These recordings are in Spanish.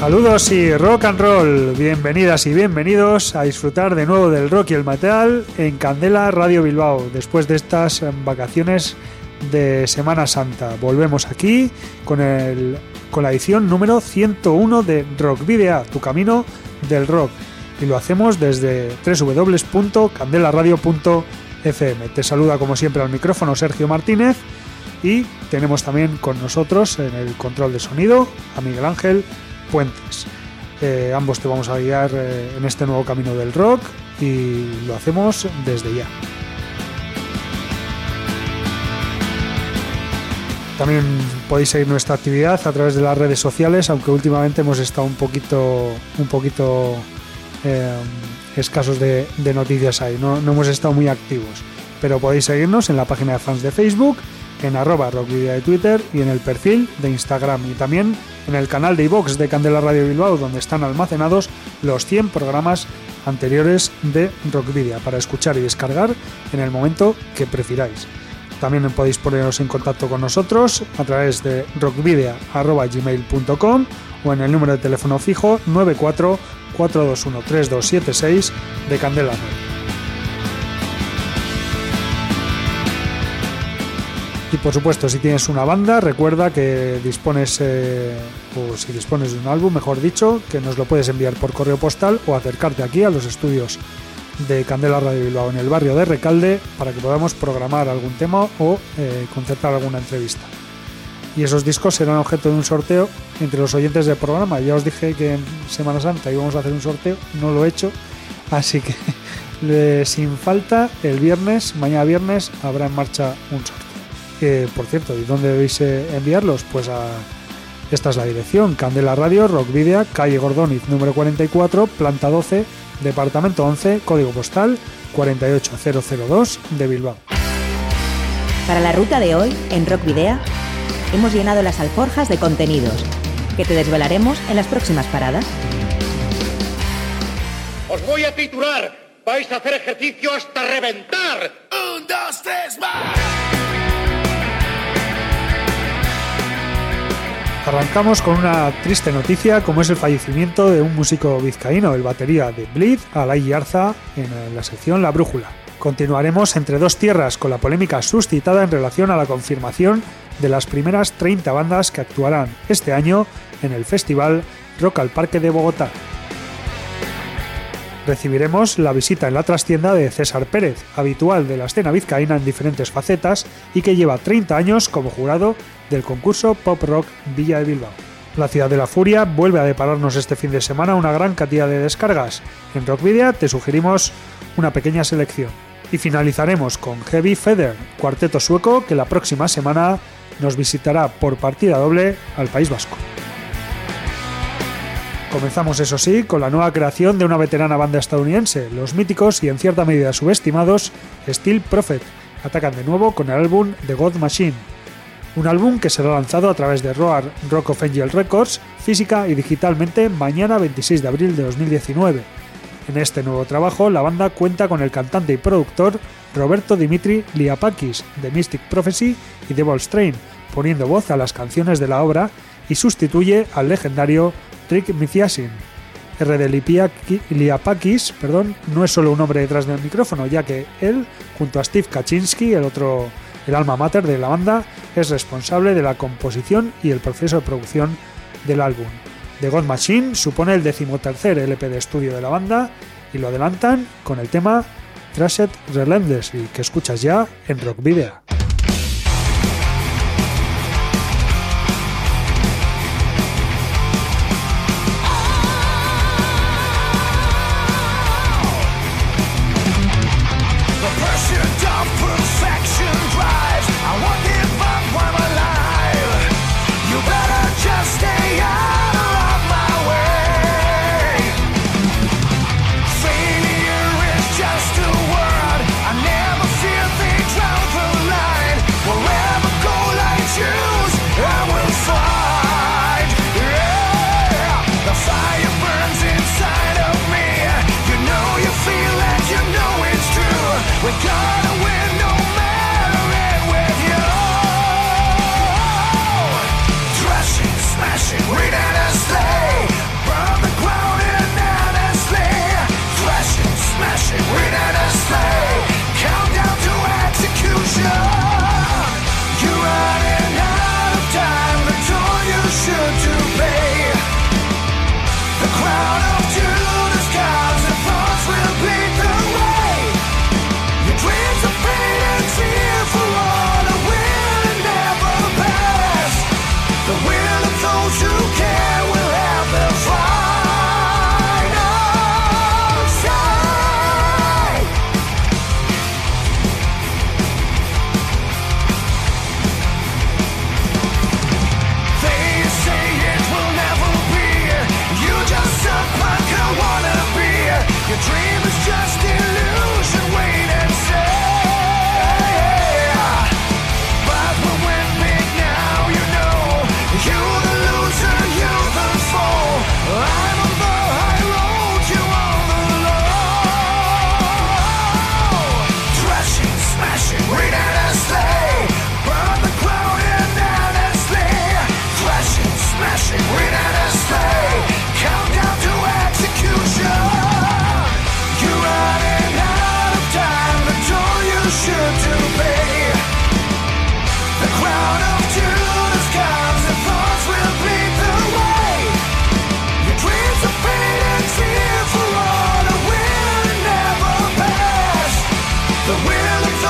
Saludos y rock and roll, bienvenidas y bienvenidos a disfrutar de nuevo del rock y el metal en Candela Radio Bilbao, después de estas vacaciones de Semana Santa. Volvemos aquí con, el, con la edición número 101 de Rock Video, tu camino del rock. Y lo hacemos desde www.candelaradio.fm. Te saluda como siempre al micrófono Sergio Martínez y tenemos también con nosotros en el control de sonido a Miguel Ángel Puentes. Eh, ambos te vamos a guiar eh, en este nuevo camino del rock y lo hacemos desde ya. También podéis seguir nuestra actividad a través de las redes sociales, aunque últimamente hemos estado un poquito, un poquito eh, escasos de, noticias ahí, no, no, hemos estado muy activos. Pero podéis seguirnos en la página de fans de Facebook, en arroba rockvidia de Twitter y en el perfil de Instagram y también en el canal de iVox de Candela Radio Bilbao, donde están almacenados los 100 programas anteriores de Rockvidia para escuchar y descargar en el momento que prefiráis. También podéis poneros en contacto con nosotros a través de rockvidia.gmail.com o en el número de teléfono fijo 94 421 3276 de Candela Y por supuesto, si tienes una banda, recuerda que dispones, eh, o si dispones de un álbum, mejor dicho, que nos lo puedes enviar por correo postal o acercarte aquí a los estudios de Candela Radio Bilbao en el barrio de Recalde para que podamos programar algún tema o eh, concertar alguna entrevista. Y esos discos serán objeto de un sorteo entre los oyentes del programa. Ya os dije que en Semana Santa íbamos a hacer un sorteo, no lo he hecho, así que sin falta el viernes, mañana viernes, habrá en marcha un sorteo por cierto, ¿y dónde debéis eh, enviarlos? Pues a esta es la dirección, Candela Radio, Rock Video, calle Gordoniz, número 44, planta 12, departamento 11, código postal 48002 de Bilbao. Para la ruta de hoy, en Rock Video, hemos llenado las alforjas de contenidos que te desvelaremos en las próximas paradas. Os voy a titular. Vais a hacer ejercicio hasta reventar. Un, dos, tres, más. Arrancamos con una triste noticia como es el fallecimiento de un músico vizcaíno, el batería de Bleed, Alay Arza, en la sección La Brújula. Continuaremos entre dos tierras con la polémica suscitada en relación a la confirmación de las primeras 30 bandas que actuarán este año en el festival Rock al Parque de Bogotá. Recibiremos la visita en la trastienda de César Pérez, habitual de la escena vizcaína en diferentes facetas y que lleva 30 años como jurado del concurso Pop Rock Villa de Bilbao. La ciudad de la furia vuelve a depararnos este fin de semana una gran cantidad de descargas. En Rockvidia te sugerimos una pequeña selección. Y finalizaremos con Heavy Feather, cuarteto sueco que la próxima semana nos visitará por partida doble al País Vasco. Comenzamos, eso sí, con la nueva creación de una veterana banda estadounidense, los míticos y en cierta medida subestimados Steel Prophet. Atacan de nuevo con el álbum The God Machine, un álbum que será lanzado a través de Roar Rock of Angel Records, física y digitalmente mañana 26 de abril de 2019. En este nuevo trabajo, la banda cuenta con el cantante y productor Roberto Dimitri Liapakis de Mystic Prophecy y Devil's Train, poniendo voz a las canciones de la obra y sustituye al legendario Trick Mithiasin. R. de Liapakis perdón, no es solo un hombre detrás del micrófono, ya que él, junto a Steve Kaczynski, el otro el alma mater de la banda, es responsable de la composición y el proceso de producción del álbum. The God Machine supone el decimotercer LP de estudio de la banda y lo adelantan con el tema Trashed Relentlessly que escuchas ya en Rock Video.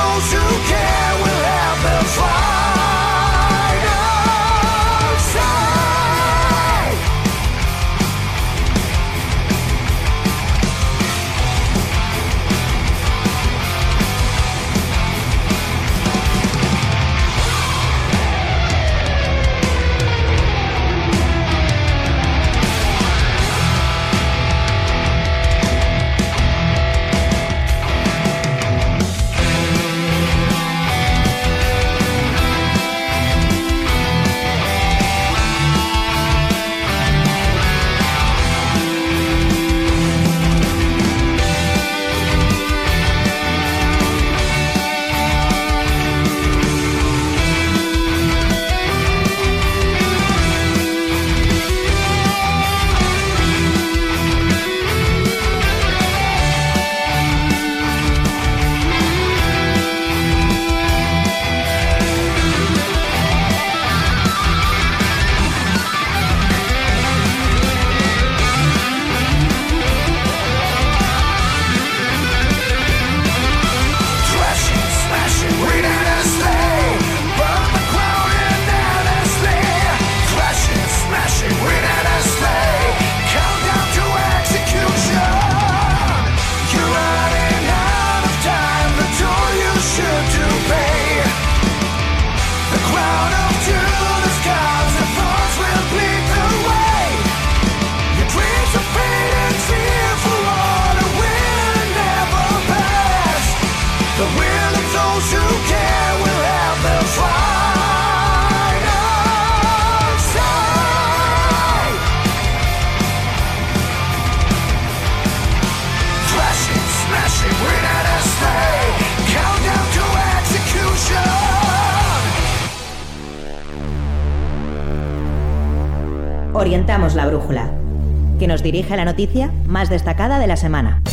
those who care will have their fight. Orientamos la brújula, que nos dirige a la noticia más destacada de la semana.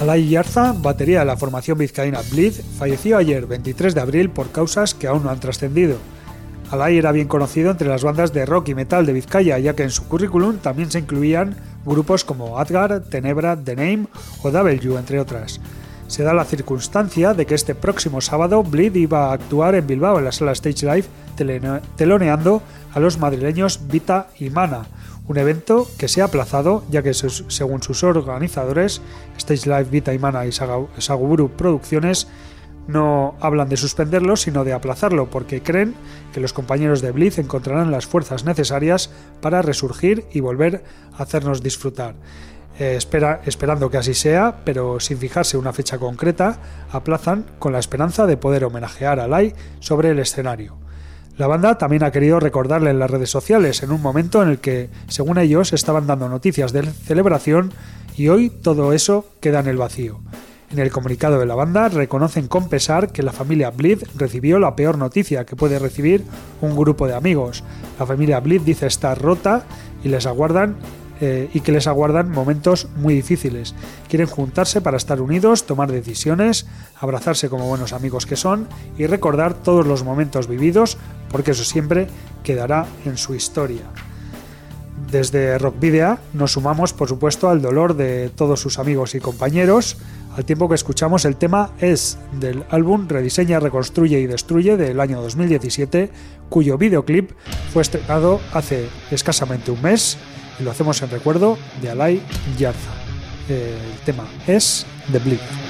Alay Yarza, batería de la formación vizcaína Bleed, falleció ayer 23 de abril por causas que aún no han trascendido. Alay era bien conocido entre las bandas de rock y metal de Vizcaya, ya que en su currículum también se incluían grupos como Adgar, Tenebra, The Name o W, entre otras. Se da la circunstancia de que este próximo sábado Bleed iba a actuar en Bilbao en la sala Stage Live teloneando a los madrileños Vita y Mana, un evento que se ha aplazado ya que según sus organizadores, Stage Live, Vita y Mana y Saguburu Producciones no hablan de suspenderlo, sino de aplazarlo, porque creen que los compañeros de Blitz encontrarán las fuerzas necesarias para resurgir y volver a hacernos disfrutar. Eh, espera, esperando que así sea, pero sin fijarse una fecha concreta, aplazan con la esperanza de poder homenajear a Lai sobre el escenario. La banda también ha querido recordarle en las redes sociales en un momento en el que, según ellos, estaban dando noticias de celebración y hoy todo eso queda en el vacío. En el comunicado de la banda reconocen con pesar que la familia Bleed recibió la peor noticia que puede recibir un grupo de amigos. La familia Bleed dice estar rota y les aguardan eh, y que les aguardan momentos muy difíciles. Quieren juntarse para estar unidos, tomar decisiones, abrazarse como buenos amigos que son y recordar todos los momentos vividos, porque eso siempre quedará en su historia. Desde Rock Video nos sumamos, por supuesto, al dolor de todos sus amigos y compañeros, al tiempo que escuchamos el tema Es del álbum Rediseña, Reconstruye y Destruye del año 2017, cuyo videoclip fue estrenado hace escasamente un mes y lo hacemos en recuerdo de Alay Yarza. El tema es The Bleed.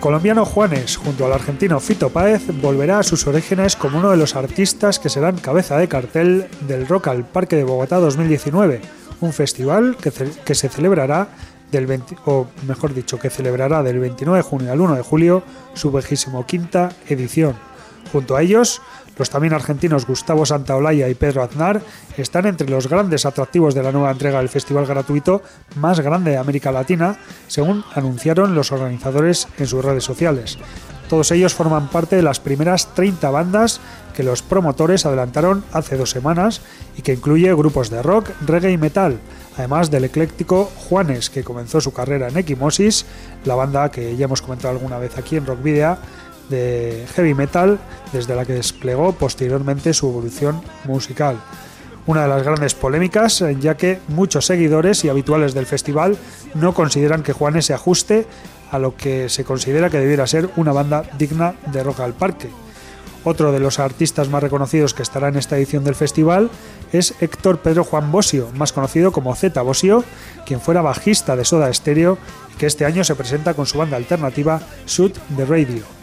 Colombiano Juanes, junto al argentino Fito Páez, volverá a sus orígenes como uno de los artistas que serán cabeza de cartel del Rock al Parque de Bogotá 2019, un festival que, se celebrará del 20, o mejor dicho, que celebrará del 29 de junio al 1 de julio su 25 edición. Junto a ellos, los también argentinos Gustavo Santaolalla y Pedro Aznar están entre los grandes atractivos de la nueva entrega del festival gratuito más grande de América Latina, según anunciaron los organizadores en sus redes sociales. Todos ellos forman parte de las primeras 30 bandas que los promotores adelantaron hace dos semanas y que incluye grupos de rock, reggae y metal, además del ecléctico Juanes, que comenzó su carrera en Equimosis, la banda que ya hemos comentado alguna vez aquí en Rock Video, de heavy metal desde la que desplegó posteriormente su evolución musical. Una de las grandes polémicas, eh, ya que muchos seguidores y habituales del festival no consideran que Juanes se ajuste a lo que se considera que debiera ser una banda digna de Rock al Parque. Otro de los artistas más reconocidos que estará en esta edición del festival es Héctor Pedro Juan Bosio, más conocido como Z Bosio, quien fuera bajista de Soda Stereo y que este año se presenta con su banda alternativa Shoot the Radio.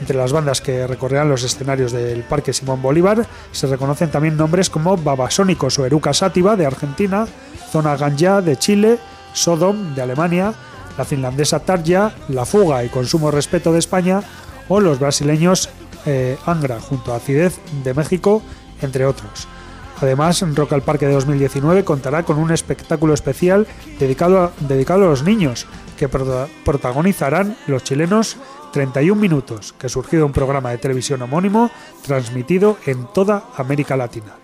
Entre las bandas que recorrerán los escenarios del Parque Simón Bolívar se reconocen también nombres como Babasónicos o Eruca de Argentina, Zona Ganja de Chile, Sodom de Alemania, la finlandesa Tarja, La Fuga y Consumo Respeto de España o los brasileños eh, Angra junto a Acidez de México, entre otros. Además, Rock al Parque de 2019 contará con un espectáculo especial dedicado dedicado a los niños, que protagonizarán los chilenos 31 Minutos, que surgió de un programa de televisión homónimo transmitido en toda América Latina.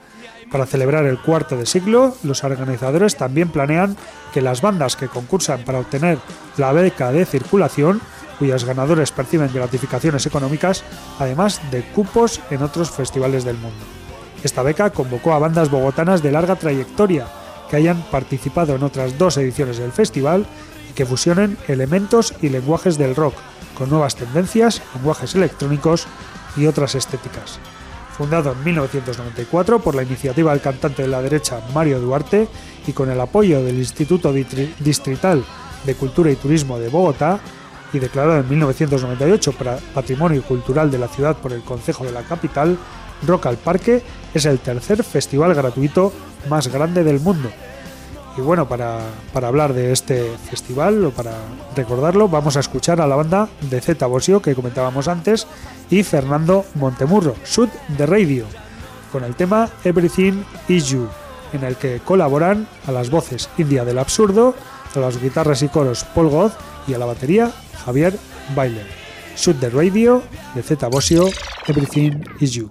Para celebrar el cuarto de siglo, los organizadores también planean que las bandas que concursan para obtener la beca de circulación, cuyos ganadores perciben gratificaciones económicas, además de cupos en otros festivales del mundo. Esta beca convocó a bandas bogotanas de larga trayectoria que hayan participado en otras dos ediciones del festival y que fusionen elementos y lenguajes del rock, con nuevas tendencias, lenguajes electrónicos y otras estéticas. Fundado en 1994 por la iniciativa del cantante de la derecha Mario Duarte y con el apoyo del Instituto Distrital de Cultura y Turismo de Bogotá y declarado en 1998 para Patrimonio Cultural de la ciudad por el Consejo de la Capital, Rock al Parque es el tercer festival gratuito más grande del mundo y bueno, para, hablar de este festival o para recordarlo, vamos a escuchar a la banda de Z Bosio que comentábamos antes y Fernando Montemurro, Sud de Radio, con el tema Everything Is You, en el que colaboran a las voces India del Absurdo, a las guitarras y coros Paul Goth y a la batería Javier Bailer. Sud de Radio, de Z Bosio, Everything Is You.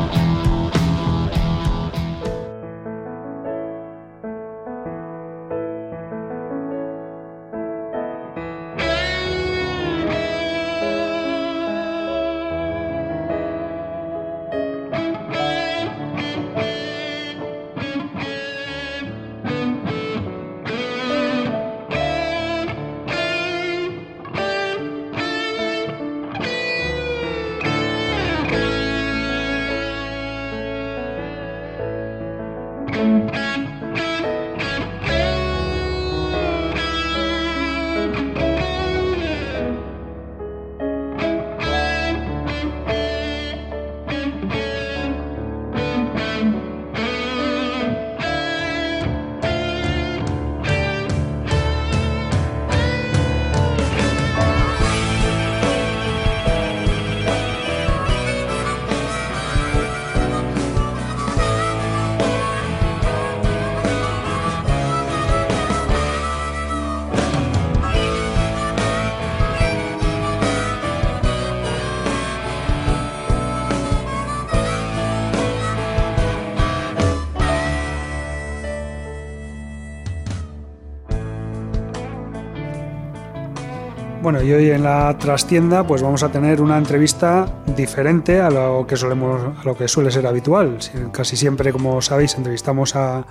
Bueno, y hoy en la trastienda pues vamos a tener una entrevista diferente a lo que solemos a lo que suele ser habitual. Casi siempre, como sabéis, entrevistamos a,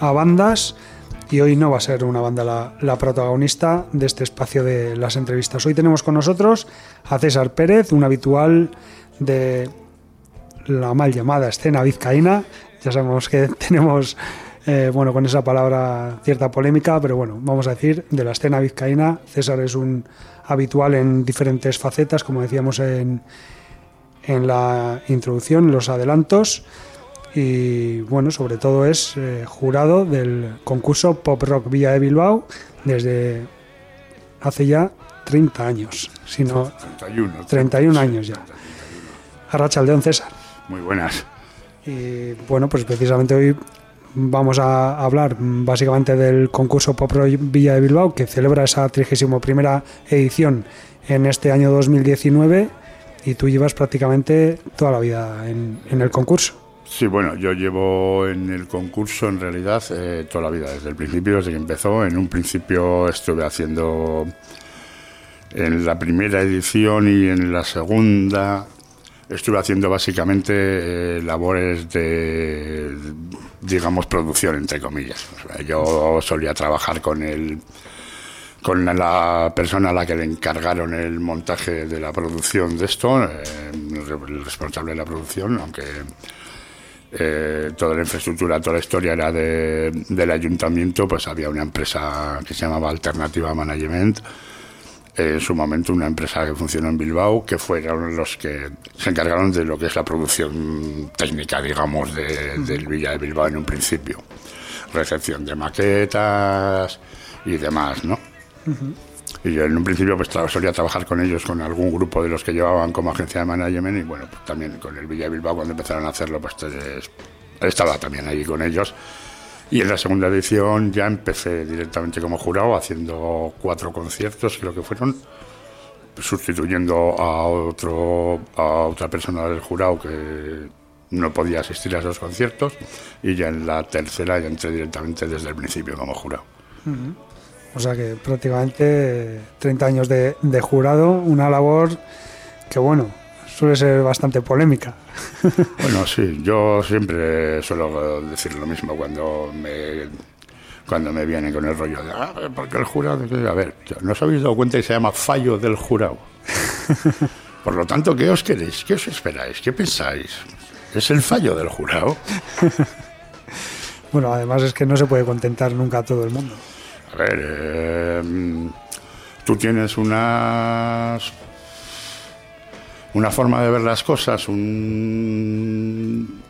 bandas y hoy no va a ser una banda la, protagonista de este espacio de las entrevistas. Hoy tenemos con nosotros a César Pérez, un habitual de la mal llamada escena vizcaína. Ya sabemos que tenemos eh, bueno, con esa palabra cierta polémica, pero bueno, vamos a decir, de la escena vizcaína, César es un habitual en diferentes facetas, como decíamos en, en la introducción, en los adelantos. y bueno, sobre todo es eh, jurado del concurso Pop Rock Villa de Bilbao desde hace ya 30 años, sino 31. 31 años ya. Arracha Aldeón César. Muy buenas. Y bueno, pues precisamente hoy vamos a hablar básicamente del concurso Pop Rock Villa de Bilbao que celebra esa 31 edición en este año 2019 y tú llevas prácticamente toda la vida en, en el concurso. Sí, bueno, yo llevo en el concurso en realidad eh, toda la vida, desde el principio, desde que empezó. En un principio estuve haciendo en la primera edición y en la segunda estuve haciendo básicamente eh, labores de, digamos, producción, entre comillas. yo solía trabajar con el con la persona a la que le encargaron el montaje de la producción de esto, eh, el responsable de la producción, aunque eh, toda la infraestructura, toda la historia era del ayuntamiento, pues había una empresa que se llamaba Alternativa Management, en su momento una empresa que funcionó en Bilbao, que fueron los que se encargaron de lo que es la producción técnica, digamos, del Villa de Bilbao en un principio. Recepción de maquetas y demás, ¿no? Y yo en un principio pues solía trabajar con ellos, con algún grupo de los que llevaban como agencia de management y bueno, pues también con el Villa Bilbao cuando empezaron a hacerlo, pues estaba también allí con ellos. Y en la segunda edición ya empecé directamente como jurado, haciendo cuatro conciertos, creo que fueron, sustituyendo a, otro, a otra persona del jurado que no podía asistir a esos conciertos. Y ya en la tercera ya entré directamente desde el principio como jurado. O sea que prácticamente 30 años de, jurado, una labor que bueno, suele ser bastante polémica. Bueno, sí, yo siempre suelo decir lo mismo cuando me cuando me vienen con el rollo de, ah, porque el jurado, a ver, ¿no os habéis dado cuenta que se llama fallo del jurado? Por lo tanto, ¿qué os queréis? ¿Qué os esperáis? ¿Qué pensáis? ¿Es el fallo del jurado? bueno, además es que no se puede contentar nunca a todo el mundo. A ver, eh, tú tienes unas una forma de ver las cosas, un,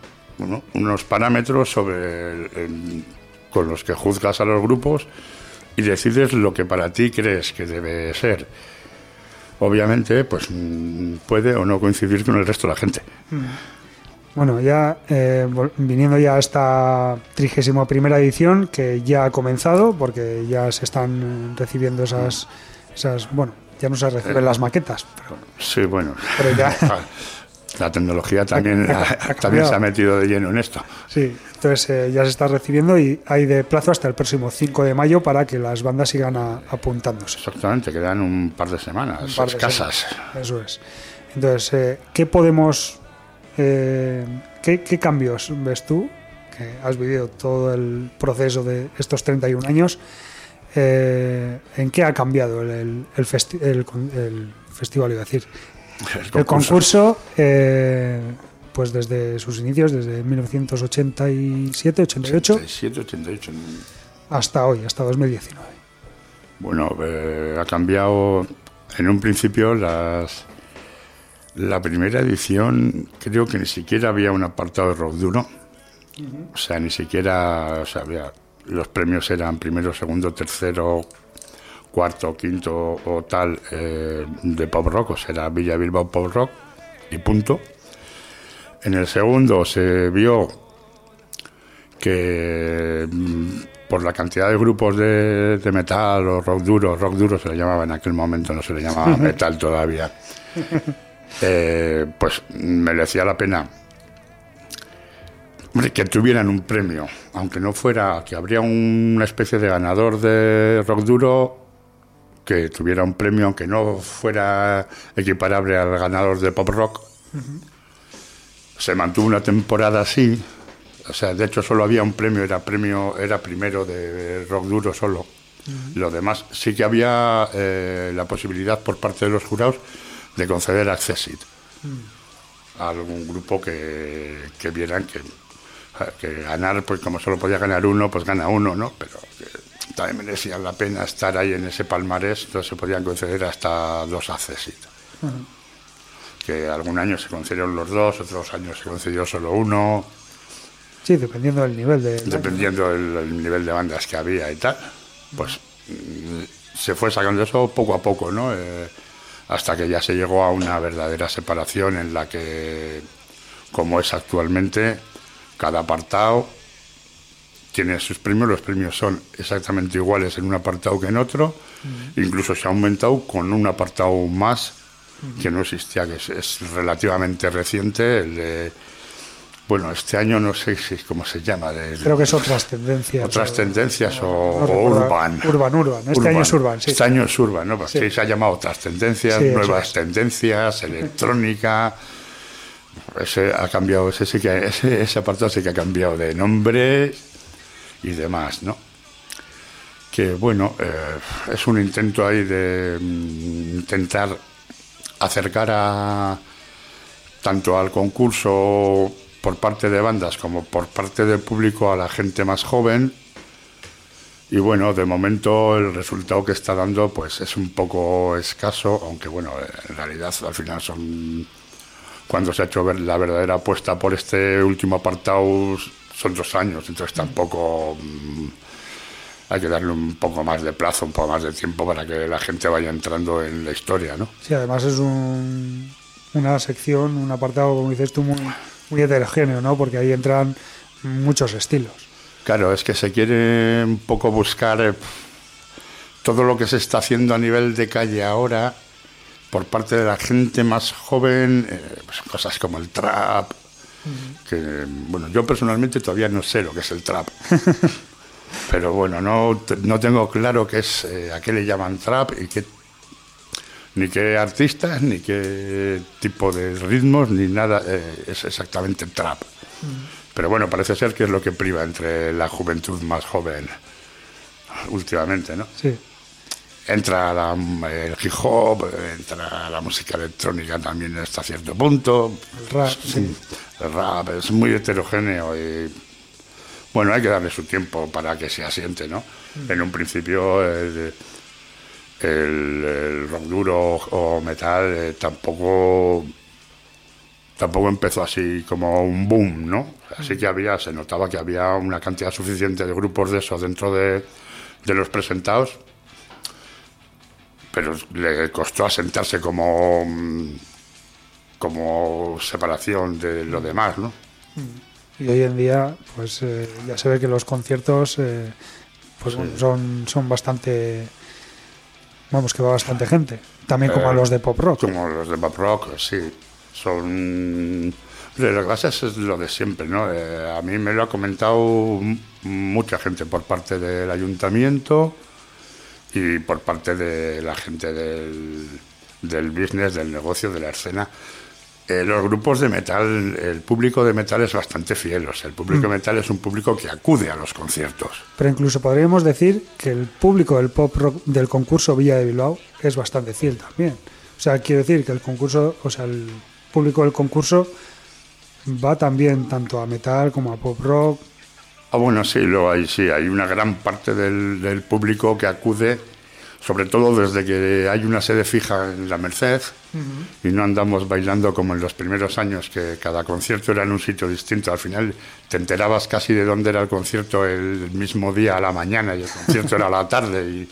unos parámetros sobre con los que juzgas a los grupos y decides lo que para ti crees que debe ser. Obviamente, pues mm, puede o no coincidir con el resto de la gente. Mm. Bueno, ya eh, viniendo ya a esta trigésima primera edición que ya ha comenzado, porque ya se están recibiendo esas, esas bueno, ya no se reciben las maquetas. sí, bueno. La tecnología también, también se ha metido de lleno en esto. Sí, entonces eh, ya se está recibiendo y hay de plazo hasta el próximo 5 de mayo para que las bandas sigan apuntándose. Exactamente, quedan un par de semanas par de escasas. Eso es. Entonces, eh, ¿qué podemos eh, ¿qué, cambios ves tú, que has vivido todo el proceso de estos 31 años? Eh, ¿En qué ha cambiado el, el, festival, iba a decir? El concurso, eh, pues desde sus inicios, desde 1987, 88, 88. hasta hoy, hasta 2019. Bueno, ha cambiado en un principio las la primera edición creo que ni siquiera había un apartado de rock duro. O sea, ni siquiera, o sea, había, los premios eran primero, segundo, tercero, cuarto, quinto o tal eh, de pop rock, o sea, Villa Bilbao Pop Rock y punto. En el segundo se vio que mm, por la cantidad de grupos de, de, metal o rock duro, rock duro se le llamaba en aquel momento, no se le llamaba metal todavía. Eh, pues merecía la pena que tuvieran un premio, aunque no fuera, que habría una especie de ganador de rock duro que tuviera un premio, aunque no fuera equiparable al ganador de pop rock. Se mantuvo una temporada así, o sea, de hecho solo había un premio, era premio, era primero de rock duro solo. Lo demás sí que había eh, la posibilidad por parte de los jurados de conceder Accessit a algún grupo que, que vieran que, que, ganar, pues como solo podía ganar uno, pues gana uno, ¿no? Pero también merecía la pena estar ahí en ese palmarés, entonces se podían conceder hasta dos Accessit. Que algún año se concedieron los dos, otros años se concedió solo uno. Sí, dependiendo del nivel de... dependiendo del, nivel de bandas que había y tal, pues mm, se fue sacando eso poco a poco, ¿no? Eh, hasta que ya se llegó a una verdadera separación en la que, como es actualmente, cada apartado tiene sus premios, los premios son exactamente iguales en un apartado que en otro, incluso se ha aumentado con un apartado más que no existía, que es, relativamente reciente, el de bueno, este año no sé si cómo se llama. Creo que es otras tendencias. Otras tendencias o, urban. Urban, urban. Este año es urban, sí. Este año es urban, ¿no? Porque se ha llamado otras tendencias, nuevas tendencias, electrónica. Ese ha cambiado, ese, sí que, ese, ese apartado sí que ha cambiado de nombre y demás, ¿no? Que bueno, eh, es un intento ahí de mm, intentar acercar a tanto al concurso por parte de bandas como por parte del público a la gente más joven. Y bueno, de momento el resultado que está dando pues es un poco escaso, aunque bueno, en realidad al final son cuando se ha hecho la verdadera apuesta por este último apartado son dos años, entonces tampoco mm, hay que darle un poco más de plazo, un poco más de tiempo para que la gente vaya entrando en la historia, ¿no? Sí, además es un, una sección, un apartado, como dices tú, muy, muy heterogéneo, ¿no? Porque ahí entran muchos estilos. Claro, es que se quiere un poco buscar eh, todo lo que se está haciendo a nivel de calle ahora por parte de la gente más joven, eh, pues cosas como el trap, que bueno, yo personalmente todavía no sé lo que es el trap. Pero bueno, no, no tengo claro qué es, eh, a qué le llaman trap y qué ni qué artistas, ni qué tipo de ritmos, ni nada, eh, es exactamente trap. Pero bueno, parece ser que es lo que priva entre la juventud más joven últimamente, ¿no? Sí. Entra el hip hop, entra la música electrónica también hasta cierto punto. El rap, sí. El rap es muy heterogéneo y bueno, hay que darle su tiempo para que se asiente, ¿no? En un principio el, rock duro o metal eh, tampoco tampoco empezó así como un boom, ¿no? Así que había, se notaba que había una cantidad suficiente de grupos de esos dentro de, los presentados, pero le costó asentarse como, como separación de lo demás, ¿no? Y hoy en día, pues eh, ya se ve que los conciertos eh, pues, son, son bastante Vamos, que va bastante gente. También como eh, los de pop rock. Como los de pop rock, sí. Son. Lo que es lo de siempre, ¿no? Eh, a mí me lo ha comentado mucha gente por parte del ayuntamiento y por parte de la gente del, del business, del negocio, de la escena. Eh, los grupos de metal, el público de metal es bastante fiel. O sea, el público de mm. metal es un público que acude a los conciertos. Pero incluso podríamos decir que el público del pop rock del concurso Villa de Bilbao es bastante fiel también. O sea, quiero decir que el concurso, o sea, el público del concurso va también tanto a metal como a pop rock. Ah, bueno, sí, lo hay, sí, hay una gran parte del, del público que acude sobre todo desde que hay una sede fija en la Merced y no andamos bailando como en los primeros años, que cada concierto era en un sitio distinto. Al final te enterabas casi de dónde era el concierto el mismo día a la mañana y el concierto era a la tarde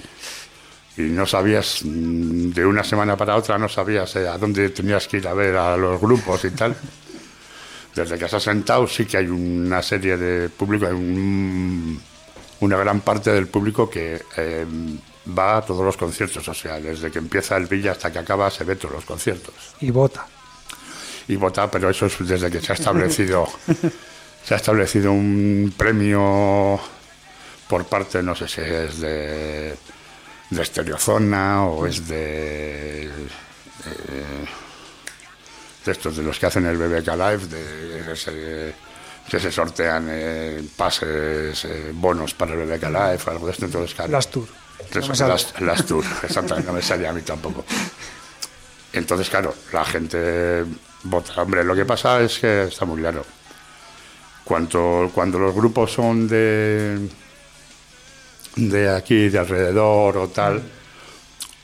y, no sabías, mm, de una semana para otra no sabías eh, a dónde tenías que ir a ver a los grupos y tal. Desde que has sentado sí que hay una serie de público, hay una gran parte del público que... Eh, va a todos los conciertos, o sea, desde que empieza el Villa hasta que acaba se ve todos los conciertos. Y vota. Y vota, pero eso es desde que se ha establecido se ha establecido un premio por parte, no sé si es de, de Estereozona o es de, de, estos, de los que hacen el BBK Live, de, que se sortean eh, pases, eh, bonos para el BBK Live, algo de esto. Entonces, Las Tour las, las tours, exactamente, no me salía a mí tampoco. Entonces, claro, la gente vota. Hombre, lo que pasa es que está muy claro. Cuando, cuando los grupos son de, de aquí, de alrededor o tal,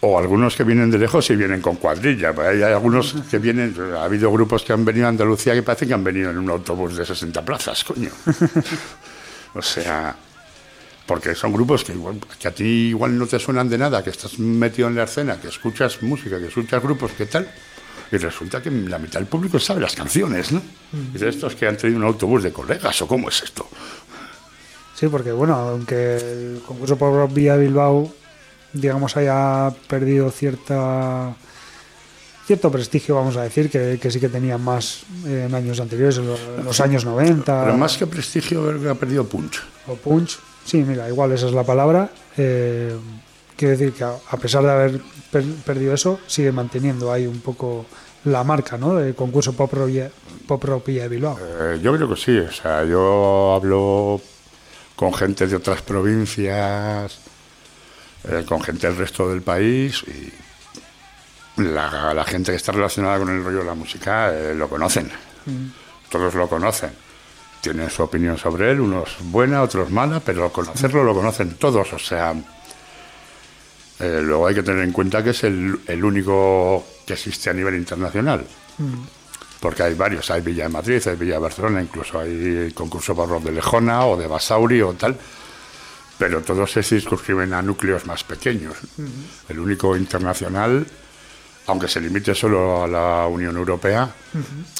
O algunos que vienen de lejos y vienen con cuadrilla. Hay, algunos que vienen, ha habido grupos que han venido a Andalucía que parece que han venido en un autobús de 60 plazas, coño. o sea, porque son grupos que, igual, que a ti igual no te suenan de nada, que estás metido en la escena, que escuchas música, que escuchas grupos, ¿qué tal? Y resulta que la mitad del público sabe las canciones, ¿no? Y de estos que han traído un autobús de colegas, ¿o cómo es esto? Sí, porque bueno, aunque el concurso por Vía Bilbao, digamos, haya perdido cierta cierto prestigio, vamos a decir, que, que sí que tenía más eh, en años anteriores, en los, en los años 90. Pero más que prestigio, creo que ha perdido punch. o punch. Sí, mira, igual esa es la palabra. Eh, quiero decir que a, a pesar de haber per- perdido eso, sigue manteniendo ahí un poco la marca, ¿no? Del concurso Pop de Bilbao. Eh, yo creo que sí, o sea, yo hablo con gente de otras provincias, eh, con gente del resto del país y la, la gente que está relacionada con el rollo de la música eh, lo conocen, todos lo conocen. Tienen su opinión sobre él, unos buena, otros mala, pero conocerlo lo conocen todos, o sea, eh, luego hay que tener en cuenta que es el, el único que existe a nivel internacional. Porque hay varios, hay Villa de Madrid, hay Villa de Barcelona, incluso hay concurso por rock de Lejona o de Basauri o tal, pero todos se circunscriben a núcleos más pequeños. El único internacional, aunque se limite solo a la Unión Europea,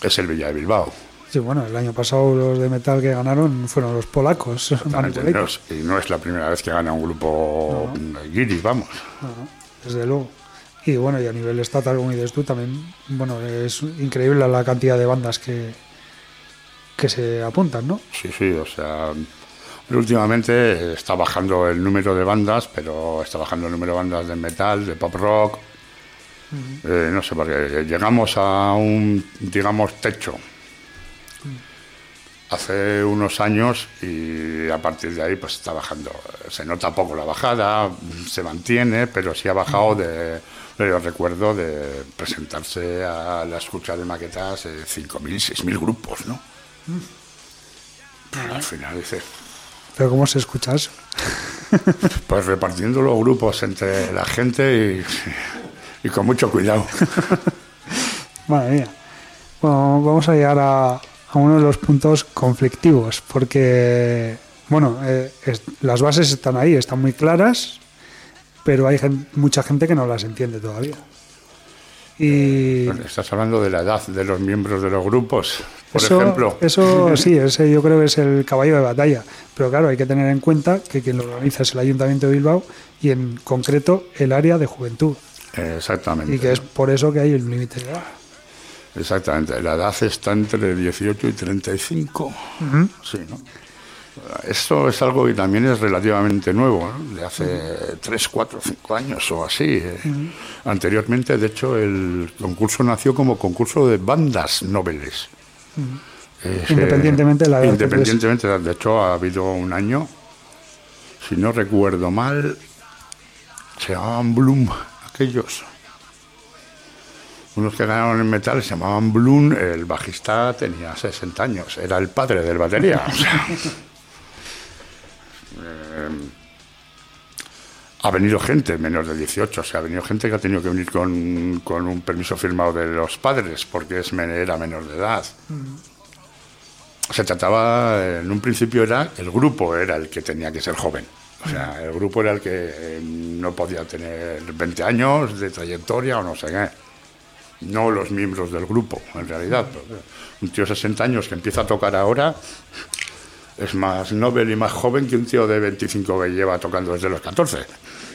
es el Villa de Bilbao. Sí, bueno, el año pasado los de metal que ganaron fueron los polacos. No es- y no es la primera vez que gana un grupo guiri, vamos. desde luego. Y bueno, y a nivel estatal, como dices tú, también, bueno, es increíble la cantidad de bandas que, que se apuntan, ¿no? Sí, sí, o sea, últimamente está bajando el número de bandas, pero está bajando el número de bandas de metal, de pop rock. Eh, no sé, porque llegamos a un, digamos, techo hace unos años y a partir de ahí pues está bajando. Se nota poco la bajada, se mantiene, pero sí ha bajado de... Yo recuerdo de presentarse a la escucha de maquetas eh, 5.000, 6.000 grupos, ¿no? Pero al final dices, Pero ¿cómo se escucha eso? pues repartiendo los grupos entre la gente y, y con mucho cuidado. Madre mía. Bueno, vamos a llegar a, a uno de los puntos conflictivos, porque, bueno, eh, es- las bases están ahí, están muy claras, pero hay mucha gente que no las entiende todavía. Y Estás hablando de la edad de los miembros de los grupos, por eso, ejemplo. Eso sí, ese yo creo que es el caballo de batalla. Pero claro, hay que tener en cuenta que quien lo organiza es el Ayuntamiento de Bilbao y en concreto el área de juventud. Exactamente. Y que es por eso que hay el límite de edad. Exactamente. La edad está entre 18 y 35. Sí, ¿no? Esto es algo que también es relativamente nuevo, ¿no? de hace 3, 4, 5 años o así. eh. Anteriormente, de hecho, el concurso nació como concurso de bandas noveles. Eh, Independientemente de la edad que Independientemente, de hecho, ha habido un año, si no recuerdo mal, se llamaban Bloom, aquellos. Unos que ganaron en metal se llamaban Bloom, el bajista tenía 60 años, era el padre del batería. o sea. Eh, ha venido gente menos de 18, o sea, ha venido gente que ha tenido que venir con, con un permiso firmado de los padres porque es, men- era menor de edad. Se trataba, en un principio era, el grupo era el que tenía que ser joven. O sea, el grupo era el que eh, no podía tener 20 años de trayectoria o no sé qué. No los miembros del grupo, en realidad. Un tío de 60 años que empieza a tocar ahora es más novel y más joven que un tío de 25 que lleva tocando desde los 14.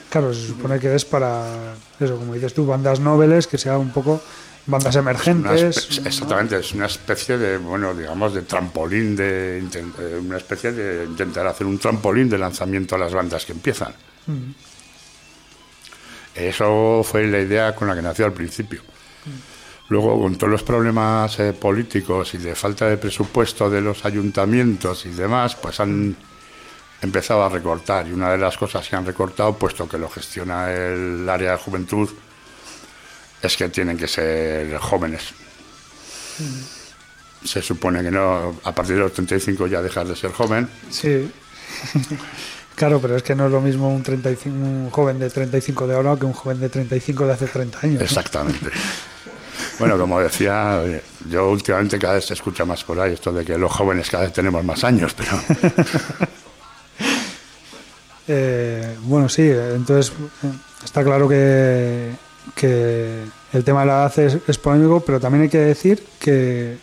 Claro, se supone que es para, eso, como dices tú, bandas noveles, que sea un poco bandas emergentes. espe- exactamente, es una especie de, bueno, digamos, de trampolín, de eh, una especie de intentar hacer un trampolín de lanzamiento a las bandas que empiezan. Eso fue la idea con la que nació al principio. Luego, con todos los problemas eh, políticos y de falta de presupuesto de los ayuntamientos y demás, pues han empezado a recortar. Y una de las cosas que han recortado, puesto que lo gestiona el área de juventud, es que tienen que ser jóvenes. Se supone que no, a partir de los 35 ya dejas de ser joven. Sí, Claro, pero es que no es lo mismo un, 35, un joven de 35 de ahora que un joven de 35 de hace 30 años. ¿no? Bueno, como decía, yo últimamente cada vez se escucha más por ahí esto de que los jóvenes cada vez tenemos más años, pero Eh, bueno, sí, entonces eh, está claro que, que el tema de la edad es, es polémico, pero también hay que decir que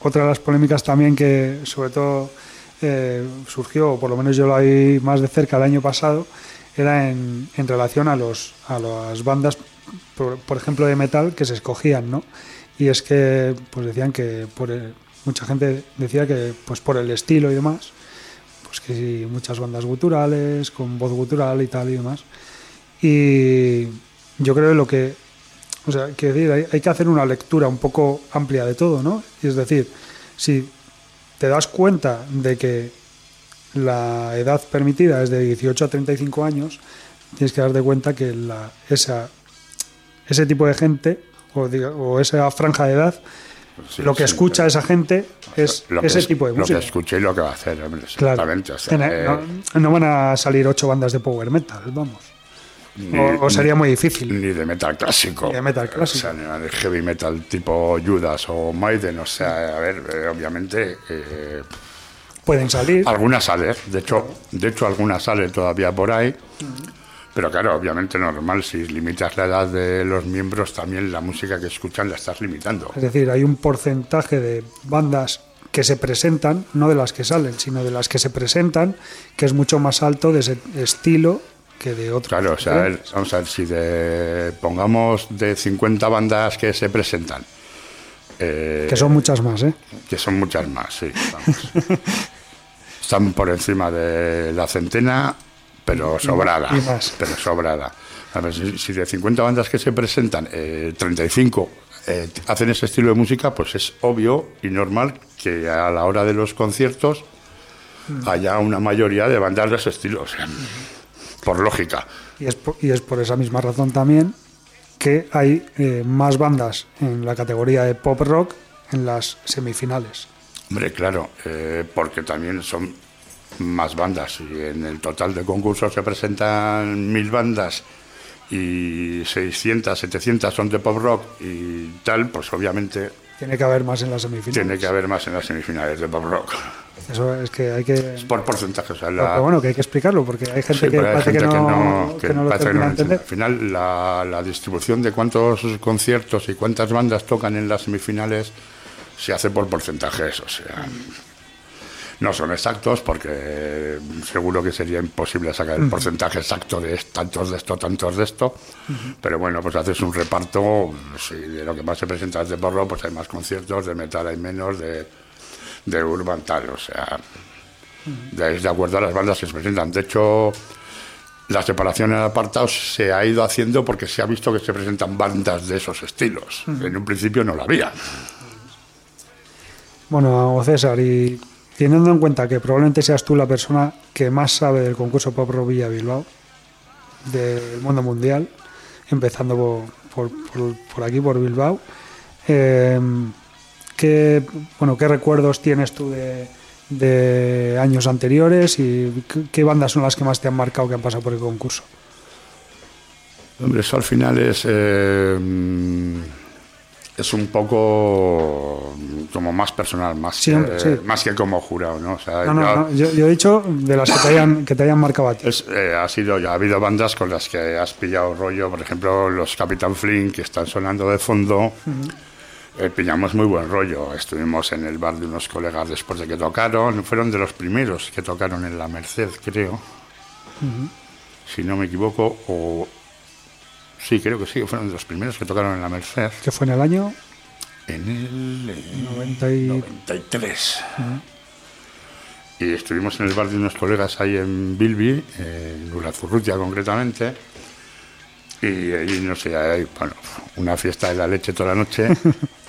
otra de las polémicas también que sobre todo eh, surgió, o por lo menos yo la vi más de cerca el año pasado, era en, en relación a, los, a las bandas, por, ejemplo, de metal que se escogían, ¿no? Y es que pues decían que por el- mucha gente decía que pues por el estilo y demás, pues que sí, muchas bandas guturales, con voz gutural y tal y demás. Y yo creo que lo que, o sea, quiero decir, hay, que hacer una lectura un poco amplia de todo, ¿no? Y es decir, si te das cuenta de que la edad permitida es de 18 a 35 años, tienes que darte cuenta que esa, ese tipo de gente o, diga- o esa franja de edad, sí, lo que sí, escucha esa gente es lo ese es- tipo de Lo música. que escuché y lo que va a hacer, hombre, Claro. exactamente. o sea, En- eh, no, no van a salir ocho bandas de power metal, vamos. ni- O, o sería muy difícil. Ni de metal clásico. Ni de metal clásico. O sea, ni de heavy metal tipo Judas o Maiden. O sea, a ver, eh, obviamente, eh, Pueden salir. algunas sale. De hecho, de hecho, algunas sale todavía por ahí. Pero claro, obviamente normal, si limitas la edad de los miembros, también la música que escuchan la estás limitando. Es decir, hay un porcentaje de bandas que se presentan, no de las que salen, sino de las que se presentan, que es mucho más alto de ese estilo que de otros. Claro, o sea, a ver, vamos a ver, si de, pongamos de 50 bandas que se presentan, eh, Que son muchas más, ¿eh? que son muchas más, sí. vamos. Están por encima de la centena, pero sobrada. y más. Pero sobrada. A ver, si, si de 50 bandas que se presentan, eh, 35 eh, hacen ese estilo de música, pues es obvio y normal que a la hora de los conciertos haya una mayoría de bandas de ese estilo. o sea, por lógica. Y es por, y es por esa misma razón también que hay eh, más bandas en la categoría de pop rock en las semifinales. Hombre, claro, eh, porque también son más bandas. Y en el total de concursos se presentan mil bandas y 600, 700 son de pop rock y tal, pues obviamente Tiene que haber más en las semifinales. tiene que haber más en las semifinales de pop rock. Eso es que hay que. Por porcentaje, o sea, la- Pero bueno, que hay que explicarlo porque hay gente Sí, que pero hay gente que no, que que no lo termina no. Al final, la, la distribución de cuántos conciertos y cuántas bandas tocan en las semifinales se hace por porcentajes, o sea, no son exactos porque seguro que sería imposible sacar el porcentaje exacto de tantos de esto, tantos de esto, pero bueno, pues haces un reparto, sí, de lo que más se presenta es de porro, pues hay más conciertos, de metal hay menos, de, de urban tal, o sea, de, de acuerdo a las bandas que se presentan. De hecho, la separación en apartados se ha ido haciendo porque se ha visto que se presentan bandas de esos estilos. En un principio no la había. Bueno, César, y teniendo en cuenta que probablemente seas tú la persona que más sabe del concurso Pop Villa Bilbao, del mundo mundial, empezando por, aquí, por Bilbao, eh, ¿qué, bueno, ¿qué recuerdos tienes tú de, años anteriores y qué, bandas son las que más te han marcado que han pasado por el concurso? Hombre, eso al final es. eh, es un poco como más personal, más, Sí, que, sí. más que como jurado, ¿no? O sea, No, no, yo- no, yo, yo he dicho de las que te hayan, que te hayan marcado a ti. Es, eh, ha sido ya ha habido bandas con las que has pillado rollo, por ejemplo, los Capitán Flynn que están sonando de fondo. eh, pillamos muy buen rollo. Estuvimos en el bar de unos colegas después de que tocaron. Fueron de los primeros que tocaron en la Merced, creo. Si no me equivoco. O sí, creo que sí, fueron de los primeros que tocaron en la Merced. que fue en el año En el eh, 90 y... 93. Y estuvimos en el bar de unos colegas ahí en Bilby, en Urazurrutia concretamente. Y ahí, no sé, hay, bueno, una fiesta de la leche toda la noche.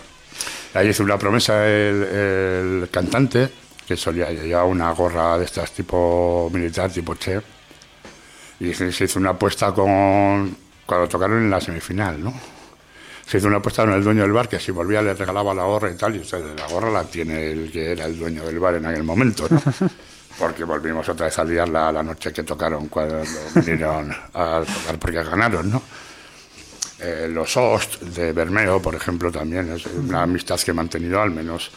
ahí hizo una promesa el, el cantante, que solía llevar una gorra de estas tipo militar, tipo Che. Y se hizo una apuesta con cuando tocaron en la semifinal, ¿no? Se hizo una apuesta con el dueño del bar que si volvía le regalaba la gorra y tal, y usted, la gorra la tiene el que era el dueño del bar en aquel momento, ¿no? porque volvimos otra vez a liarla la noche que tocaron cuando vinieron a tocar porque ganaron, ¿no? Eh, los Ost de Bermeo, por ejemplo, también es una amistad que he mantenido al menos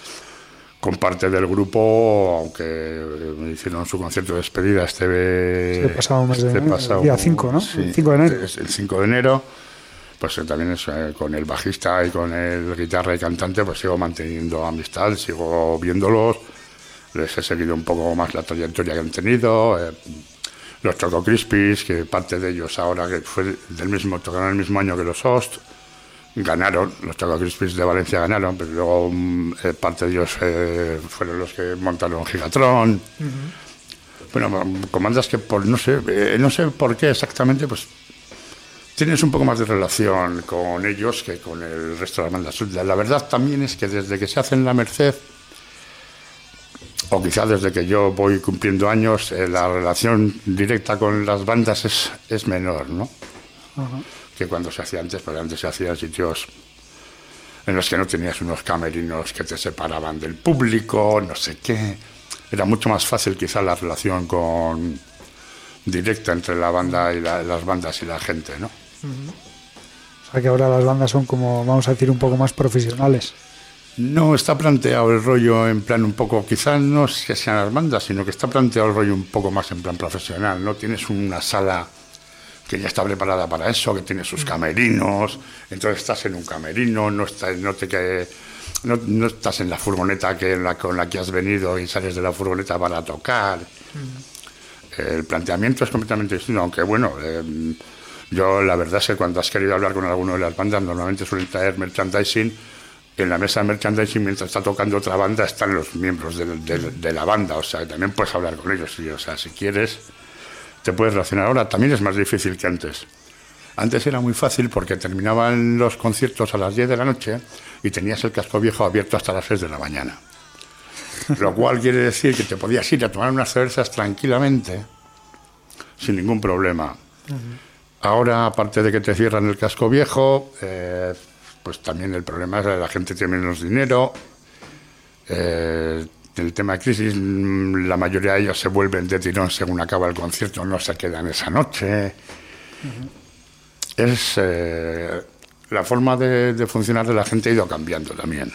con parte del grupo, aunque me hicieron su concierto de despedida este, pasado mes de, este día 5, ¿no? el 5 de enero. El 5 de enero pues eh, también es, eh, con el bajista y con el guitarra y cantante, pues sigo manteniendo amistad, sigo viéndolos, les he seguido un poco más la trayectoria que han tenido. Eh, los Choco Crispies, que parte de ellos ahora, que fue del mismo, tocaron el mismo año que los Host, ganaron, los Choco Crispies de Valencia ganaron, pero luego mm, parte de ellos fueron los que montaron Gigatron. Bueno, comandas que por no sé, no sé por qué exactamente, pues tienes un poco más de relación con ellos que con el resto de las bandas. La verdad también es que desde que se hacen la Merced, o quizá desde que yo voy cumpliendo años, eh, la relación directa con las bandas es, es menor, ¿no? Que cuando se hacía antes, porque antes se hacían sitios en los que no tenías unos camerinos que te separaban del público, no sé qué. Era mucho más fácil quizá la relación con directa entre la banda y las bandas y la gente, ¿no? O sea que ahora las bandas son como, vamos a decir, un poco más profesionales. No, está planteado el rollo en plan un poco, quizás no es que sean las bandas, sino que está planteado el rollo un poco más en plan profesional, ¿no? Tienes una sala que ya está preparada para eso, que tiene sus camerinos, entonces estás en un camerino, no, estás, no, te, no, no estás en la furgoneta que, la, con la que has venido y sales de la furgoneta para tocar. El planteamiento es completamente distinto, aunque bueno, eh, yo la verdad es que cuando has querido hablar con alguno de las bandas, normalmente suelen traer merchandising. En la mesa de merchandising, mientras está tocando otra banda, están los miembros de, la banda. O sea, también puedes hablar con ellos. o sea, si quieres, te puedes relacionar. Ahora también es más difícil que antes. Antes era muy fácil porque terminaban los conciertos a las 10 de la noche y tenías el casco viejo abierto hasta las 6 de la mañana. Lo cual quiere decir que te podías ir a tomar unas cervezas tranquilamente, sin ningún problema. Ahora, aparte de que te cierran el casco viejo, eh, pues también el problema es que la gente tiene menos dinero. Eh, el tema de crisis, mm, la mayoría de ellos se vuelven de tirón según acaba el concierto, no se quedan esa noche. Es eh, la forma de, funcionar de la gente ha ido cambiando también.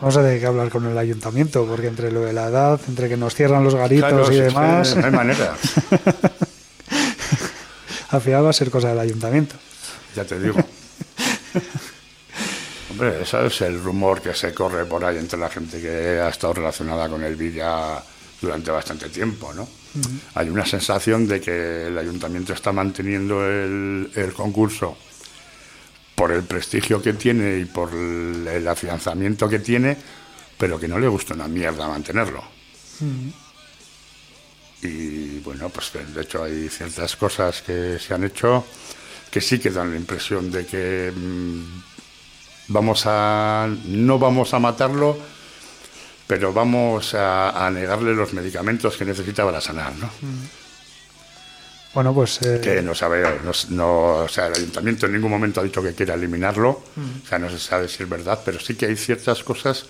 Vamos a tener que hablar con el ayuntamiento, porque entre lo de la edad, entre que nos cierran los garitos y demás. no hay manera. al final va a ser cosa del ayuntamiento. Ya te digo. Hombre, ese es el rumor que se corre por ahí entre la gente que ha estado relacionada con el Villa durante bastante tiempo, ¿no? Hay una sensación de que el ayuntamiento está manteniendo el, concurso por el prestigio que tiene y por el, afianzamiento que tiene, pero que no le gusta una mierda mantenerlo. Y bueno, pues de hecho hay ciertas cosas que se han hecho que sí que dan la impresión de que mm, vamos a no vamos a matarlo, pero vamos a, negarle los medicamentos que necesita para sanar, ¿no? Mm. Bueno, pues... Eh, que no sabe, no, o sea, el ayuntamiento en ningún momento ha dicho que quiera eliminarlo, mm. o sea, no se sabe si es verdad, pero sí que hay ciertas cosas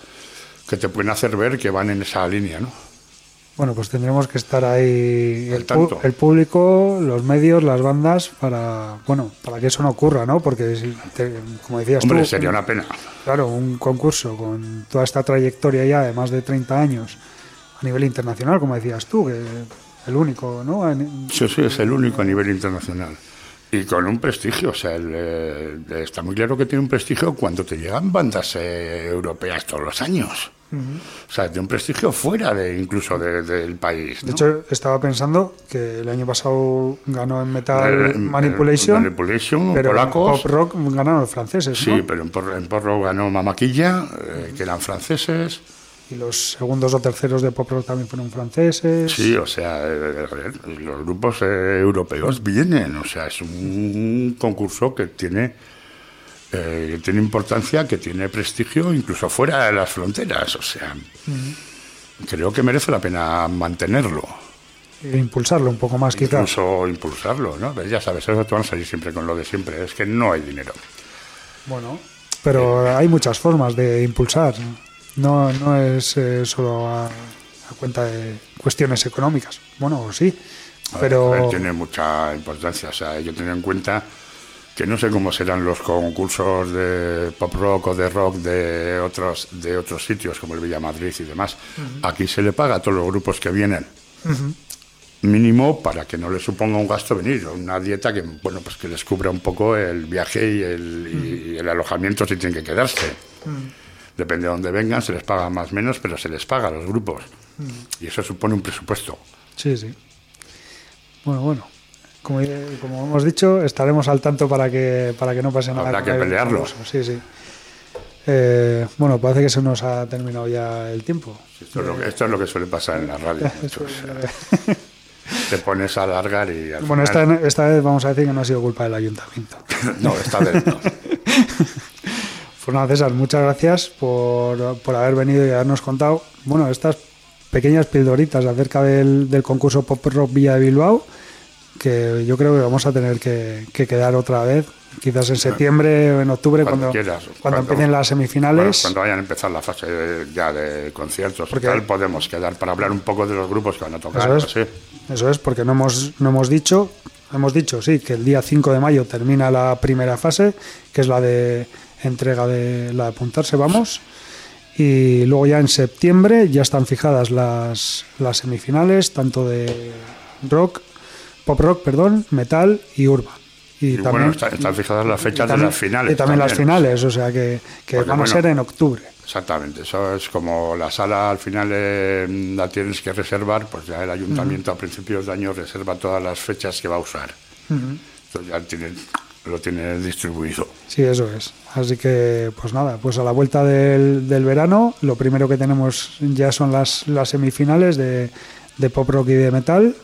que te pueden hacer ver que van en esa línea, ¿no? Bueno, pues tendremos que estar ahí el, el, público, los medios, las bandas para bueno para que eso no ocurra, ¿no? Porque como decías Hombre, sería una pena. Claro, un concurso con toda esta trayectoria ya de más de 30 años a nivel internacional, como decías tú, que el único, ¿no? Sí, sí, es el único a nivel internacional. Y con un prestigio, o sea, eh, está muy claro que tiene un prestigio cuando te llegan bandas eh, europeas todos los años. O sea, de un prestigio fuera de incluso del país. De hecho, estaba pensando que el año pasado ganó en Metal Manipulation, Manipulation pero polacos. en Pop Rock ganaron los franceses. Sí, pero en Pop, en Rock ganó Mamaquilla, eh, que eran franceses. Y los segundos o terceros de Pop Rock también fueron franceses. Sí, o sea, eh, los grupos eh, europeos vienen. O sea, es un concurso que tiene eh, tiene importancia, que tiene prestigio incluso fuera de las fronteras. O sea, creo que merece la pena mantenerlo. E impulsarlo un poco más, quizás. Incluso impulsarlo, ¿no? Ya sabes, eso te van a salir siempre con lo de siempre, es que no hay dinero. Bueno, pero hay muchas formas de impulsar. No, no es eh, solo a cuenta de cuestiones económicas. Bueno, sí, pero... tiene mucha importancia, o sea, hay que tener en cuenta que no sé cómo serán los concursos de pop rock o de rock de otros de otros sitios como el Villa Madrid y demás. Aquí se le paga a todos los grupos que vienen. Mínimo para que no les suponga un gasto venir, una dieta que bueno pues que les cubra un poco el viaje y el, y el alojamiento si tienen que quedarse. Depende de dónde vengan, se les paga más o menos, pero se les paga a los grupos. Y eso supone un presupuesto. Sí, sí. Bueno, bueno. Como, como, hemos dicho, estaremos al tanto para que, para que no pase nada. Habrá que pelearlo. Sí, sí. Eh, bueno, parece que se nos ha terminado ya el tiempo. Esto, es lo, que, esto es lo que suele pasar en la radio. Te pones a alargar y... Al bueno, esta, esta, vez vamos a decir que no ha sido culpa del ayuntamiento. no, esta vez no. pues nada, César, muchas gracias por, por haber venido y habernos contado, bueno, estas pequeñas pildoritas acerca del, del concurso Pop Rock Villa de Bilbao que yo creo que vamos a tener que, quedar otra vez, quizás en septiembre o en octubre, cuando, cuando, empiecen las semifinales. cuando vayan a empezar la fase ya de conciertos, porque tal, podemos quedar para hablar un poco de los grupos que van a tocar. Eso es, eso es porque no hemos, no hemos dicho, hemos dicho, sí, que el día 5 de mayo termina la primera fase, que es la de entrega de la de apuntarse, vamos. Y luego ya en septiembre ya están fijadas las, las semifinales, tanto de rock pop rock, perdón, metal y urban. Y, también, bueno, están, fijadas las fechas de las finales. Y también, las finales, o sea que, que van a ser en octubre. Exactamente, eso es como la sala al final eh, la tienes que reservar, pues ya el ayuntamiento a principios de año reserva todas las fechas que va a usar. Entonces ya tiene, lo tiene distribuido. Sí, eso es. Así que, pues nada, pues a la vuelta del, del verano, lo primero que tenemos ya son las, las semifinales de, de pop rock y de metal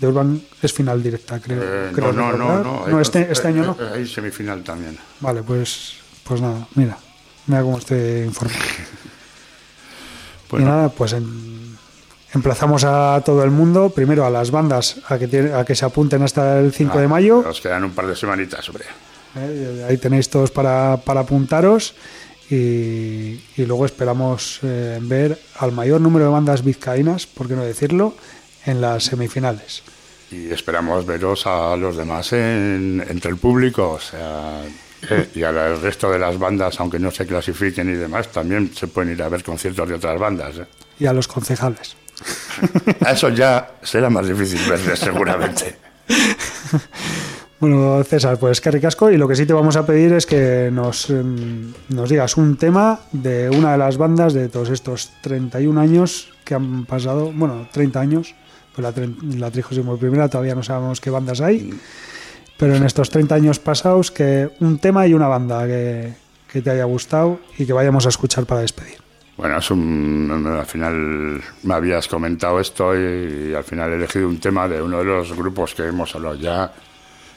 de Urban es final directa, creo. Eh, no, no, no, no, este, este año no. Hay semifinal también. Vale, pues, pues nada, mira, mira cómo estoy informado. Y nada, pues emplazamos a todo el mundo, primero a las bandas a que, a que se apunten hasta el 5 de ah, mayo. Nos quedan un par de semanitas, hombre. Eh, ahí tenéis todos para, para apuntaros. Y, y, luego esperamos eh, ver al mayor número de bandas vizcaínas, por qué no decirlo, en las semifinales. Y esperamos veros a los demás entre el público, o sea, eh, y al resto de las bandas, aunque no se clasifiquen y demás, también se pueden ir a ver conciertos de otras bandas. ¿eh? Y a los concejales. A eso ya será más difícil verles, seguramente. Bueno, César, pues qué ricasco. Y lo que sí te vamos a pedir es que nos, em, nos digas un tema de una de las bandas de todos estos 31 años que han pasado, bueno, 30 años pues la, la 31 todavía no sabemos qué bandas hay, pero en estos 30 años pasados, que un tema y una banda que, que te haya gustado y que vayamos a escuchar para despedir. Bueno, es un, al final me habías comentado esto y, al final he elegido un tema de uno de los grupos que hemos hablado ya.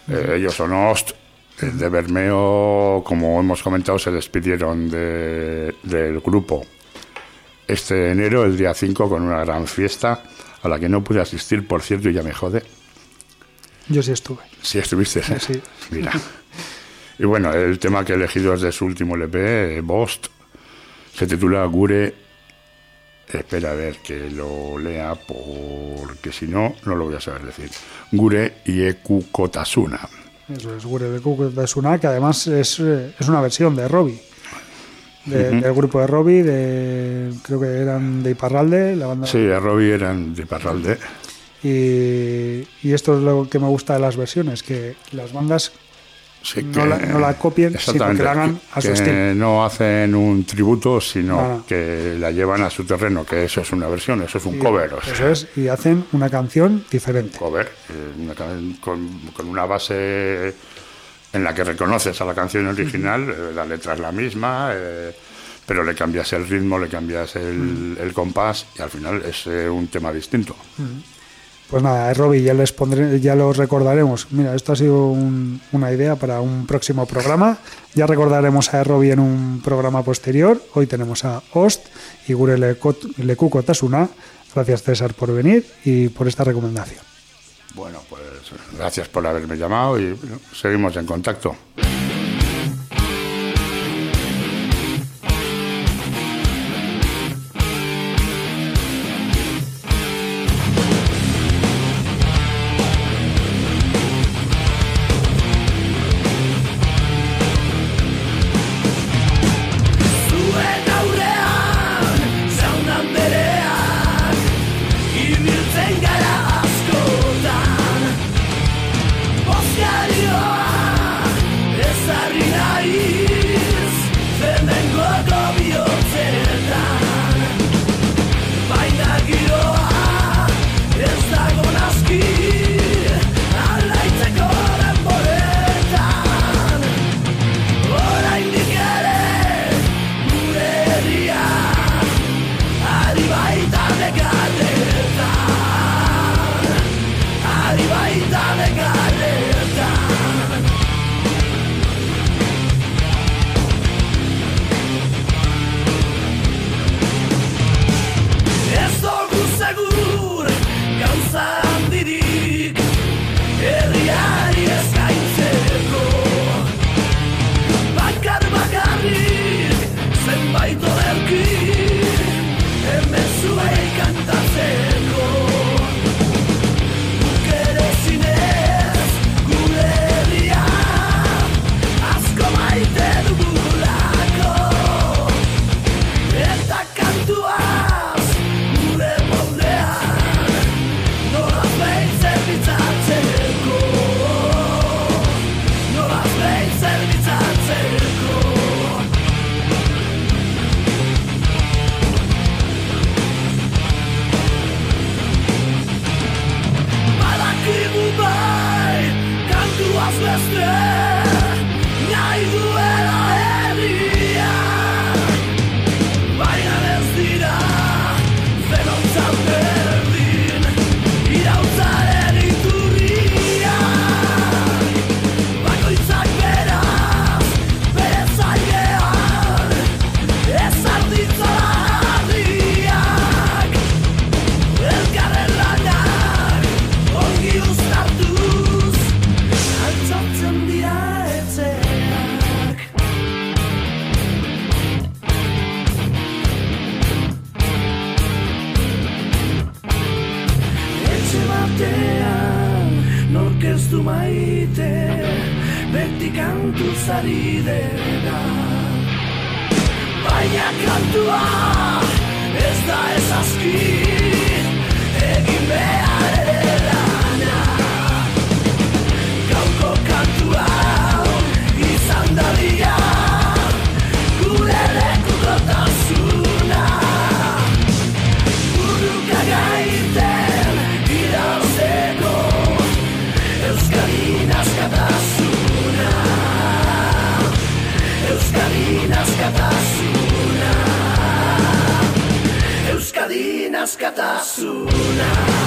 Eh, ellos son Ost, de Bermeo, como hemos comentado, se despidieron de, del grupo este enero, el día 5, con una gran fiesta a la que no pude asistir, por cierto, y ya me jode. Yo sí estuve. Sí estuviste, ¿eh? Sí. Mira. Y bueno, el tema que he elegido es de su último LP, Bost. Se titula Gure. Espera a ver que lo lea, porque si no, no lo voy a saber decir. Gure Ieku Kotasuna. Eso es, Gure Ieku Kotasuna, que además es, eh, es una versión de Robbie del grupo de Robbie, de, creo que eran de Iparralde, la banda. Sí, de Robbie eran de Iparralde. Y, y, esto es lo que me gusta de las versiones, que las bandas no, la, copien, sino que la hagan a su estilo. No hacen un tributo, sino que la llevan a su terreno, que eso es una versión, eso es un cover. Eso es, y hacen una canción diferente. Cover, eh, con, con una base en la que reconoces a la canción original, eh, la letra es la misma, eh, pero le cambias el ritmo, le cambias el, compás y al final es eh, un tema distinto. Pues nada, Robbie, ya les pondré, ya los recordaremos. Mira, esto ha sido una idea para un próximo programa. Ya recordaremos a Robbie en un programa posterior. Hoy tenemos a Ost y Gure Lekuko Tasuna. Gracias César por venir y por esta recomendación. Bueno, pues gracias por haberme llamado y seguimos en contacto. rescatassuna.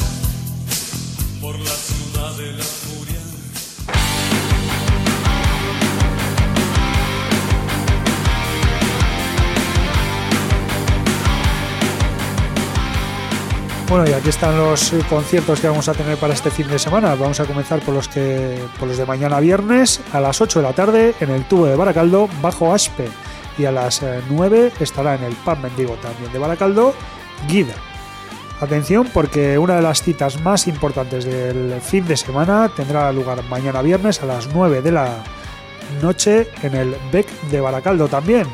Bueno, y aquí están los eh, conciertos que vamos a tener para este fin de semana. Vamos a comenzar por los que por los de mañana viernes a las 8 de la tarde en el tubo de Baracaldo bajo Aspe y a las eh, 9 estará en el pub Mendigo también de Baracaldo Guida. Atención porque una de las citas más importantes del fin de semana tendrá lugar mañana viernes a las 9 de la noche en el Beck de Baracaldo también.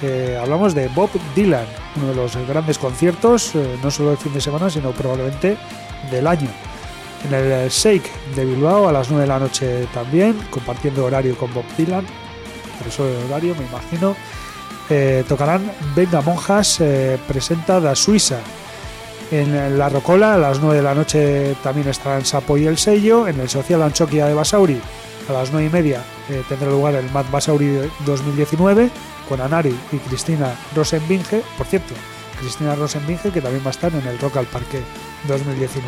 Eh, hablamos de Bob Dylan, uno de los grandes conciertos, eh, no solo del fin de semana, sino probablemente del año. En el Shake de Bilbao a las 9 de la noche también, compartiendo horario con Bob Dylan, por eso el horario me imagino. Eh, tocarán Venga Monjas, eh, presenta Da Suiza. En la Rocola a las 9 de la noche también estarán Sapo y el sello. En el Social Anchoquia de Basauri a las 9 y media eh, tendrá lugar el Mad Basauri 2019 con Anari y Cristina Rosenbinge. Por cierto, Cristina Rosenbinge que también va a estar en el Rock al Parque 2019.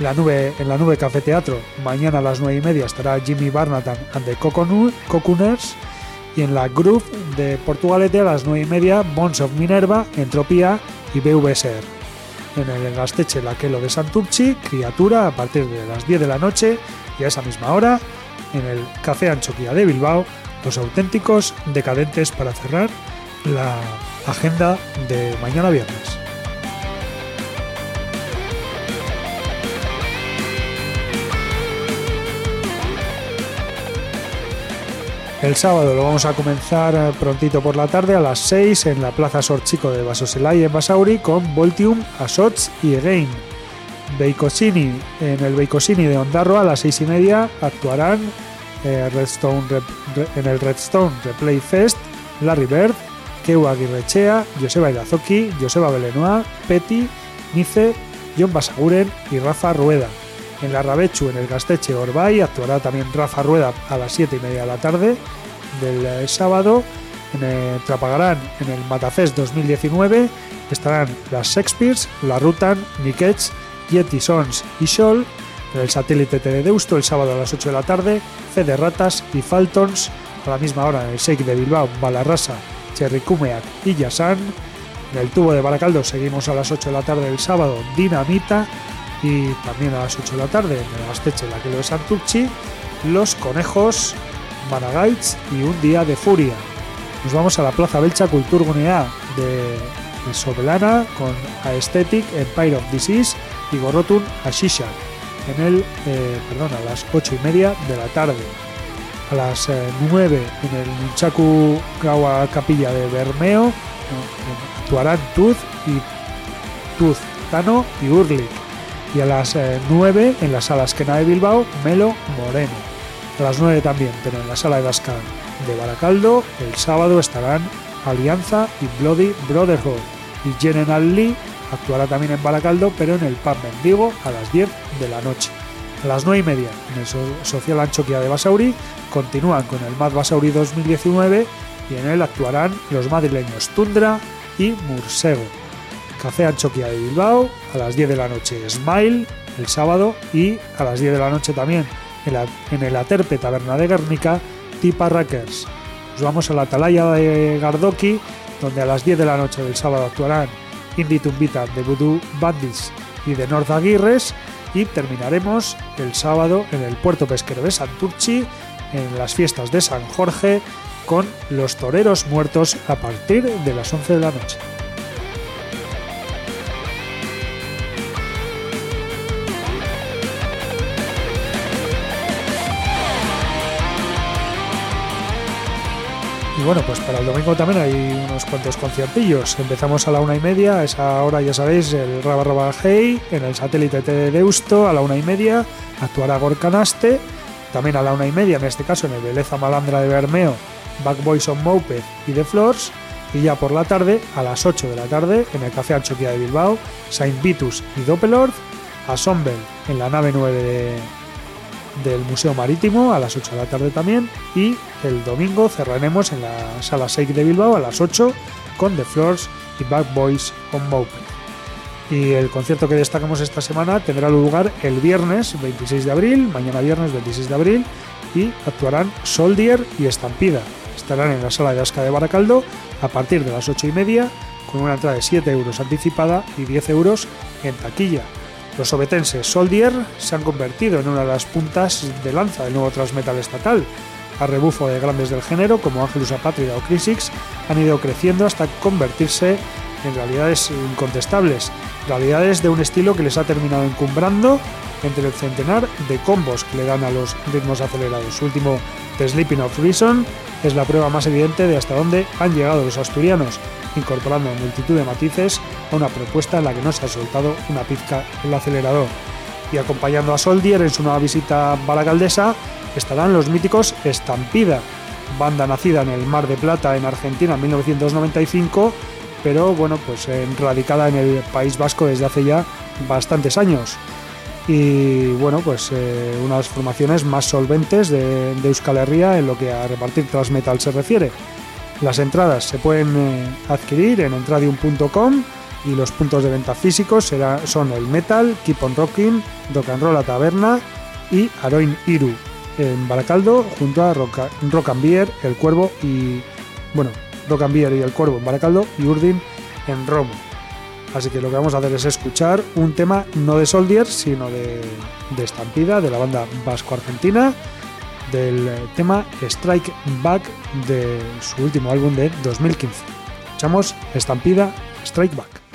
La nube, en la nube Café Teatro, mañana a las 9 y media estará Jimmy Barnatan and the Coconu- Cocooners. Y en la Groove de Portugalete a las 9 y media, Bones of Minerva, Entropía y BVSR. En el Gasteche Laquelo de Santurchi, Criatura a partir de las 10 de la noche y a esa misma hora, en el Café Anchoquia de Bilbao, los auténticos decadentes para cerrar la agenda de mañana viernes. El sábado lo vamos a comenzar eh, prontito por la tarde a las 6 en la Plaza Sorchico de Basoselay en Basauri con Voltium, Asots y Again. Beicosini, en el Beicosini de Ondarroa a las 6 y media actuarán eh, Redstone en el Redstone Replay Fest Larry Bird, Keu Aguirrechea, Joseba Irazoki, Joseba Belenoa, Petty, Nice, John Basaguren y Rafa Rueda. En la Rabechu, en el Gasteche Orbay, actuará también Rafa Rueda a las 7 y media de la tarde del eh, sábado. En el Trapagarán, en el Matafest 2019, estarán las Shakespeares, La Rutan, Nikech, Yeti Sons y Scholl. En el satélite T de Deusto, el sábado a las 8 de la tarde, Fede Ratas y Faltons. A la misma hora en el Shake de Bilbao, Balarrasa, Cherricumeac y Yasan. En el tubo de Baracaldo seguimos a las 8 de la tarde el sábado, Dinamita. Y también a las 8 de la tarde en el Asteche, la que lo de Santurchi, Los Conejos, Managaitz y Un Día de Furia. Nos vamos a la Plaza Belcha Kulturgunea de, de Sobelana con Aesthetic, Empire of Disease y Gorrotun Ashisha en el, eh, perdón, a las 8 y media de la tarde. A las eh, 9 en el Nunchaku Capilla de Bermeo en- Tuz y Tuz, Tano y Urlik. Y a las eh, 9 en la sala Esquena de Bilbao, Melo Moreno. A las 9 también, pero en la sala de Dascan de Baracaldo, el sábado estarán Alianza y Bloody Brotherhood. Y General Lee actuará también en Baracaldo, pero en el Pub Mendigo a las 10 de la noche. A las 9 y media, en el So- Social Anchoquia de Basauri, continúan con el Mad Basauri 2019 y en él actuarán los madrileños Tundra y Mursego. Café Anchoquia de Bilbao a las 10 de la noche Smile el sábado y a las 10 de la noche también en el Aterpe Taberna de Guernica Tipa Rackers. Nos vamos a la Atalaya de Gardoki donde a las 10 de la noche del sábado actuarán Indie Tumbita de Voodoo Bandits y de North Aguirres y terminaremos el sábado en el puerto pesquero de Santurchi en las fiestas de San Jorge con los toreros muertos a partir de las 11 de la noche. Bueno, pues para el domingo también hay unos cuantos conciertillos. Empezamos a la una y media, a esa hora ya sabéis, el Raba Raba Hey, en el satélite de Deusto, a la una y media, actuará Gorkanaste, también a la una y media, en este caso en el Beleza Malandra de Bermeo, Back Boys on Moped y The Floors, y ya por la tarde, a las 8 de la tarde, en el Café Anchoquia de Bilbao, Saint Vitus y Doppelord, a Sombel en la nave 9 de, del Museo Marítimo a las 8 de la tarde también y el domingo cerraremos en la sala 6 de Bilbao a las 8 con The Floors y Back Boys on Moped. Y el concierto que destacamos esta semana tendrá lugar el viernes 26 de abril, mañana viernes 26 de abril, y actuarán Soldier y Estampida. Estarán en la sala de Asca de Baracaldo a partir de las 8 y media, con una entrada de 7 euros anticipada y 10 euros en taquilla. Los obetenses Soldier se han convertido en una de las puntas de lanza del nuevo transmetal estatal. A rebufo de grandes del género como Angelus Apátrida o Crisix han ido creciendo hasta convertirse en realidades incontestables, realidades de un estilo que les ha terminado encumbrando entre el centenar de combos que le dan a los ritmos acelerados. Su último, The Sleeping of Reason, es la prueba más evidente de hasta dónde han llegado los asturianos, incorporando multitud de matices a una propuesta en la que no se ha soltado una pizca el acelerador. Y acompañando a Soldier en su nueva visita a Baracaldesa estarán los míticos Estampida, banda nacida en el Mar de Plata en Argentina en 1995, pero bueno, pues eh, radicada en el País Vasco desde hace ya bastantes años. Y bueno, pues eh, una de las formaciones más solventes de, Euskal Herria en lo que a repartir transmetal se refiere. Las entradas se pueden eh, adquirir en entradium.com y los puntos de venta físicos será, son el Metal, Keep on Rocking, Rock and Roll a Taberna y Aroin Iru en Baracaldo junto a Beer, El Cuervo y bueno, Beer y El Cuervo en Baracaldo y Urdin en Romo. Así que lo que vamos a hacer es escuchar un tema no de Soldier, sino de, de Estampida, de la banda vasco-argentina, del eh, tema Strike Back de su último álbum de 2015. Escuchamos Estampida Strike Back.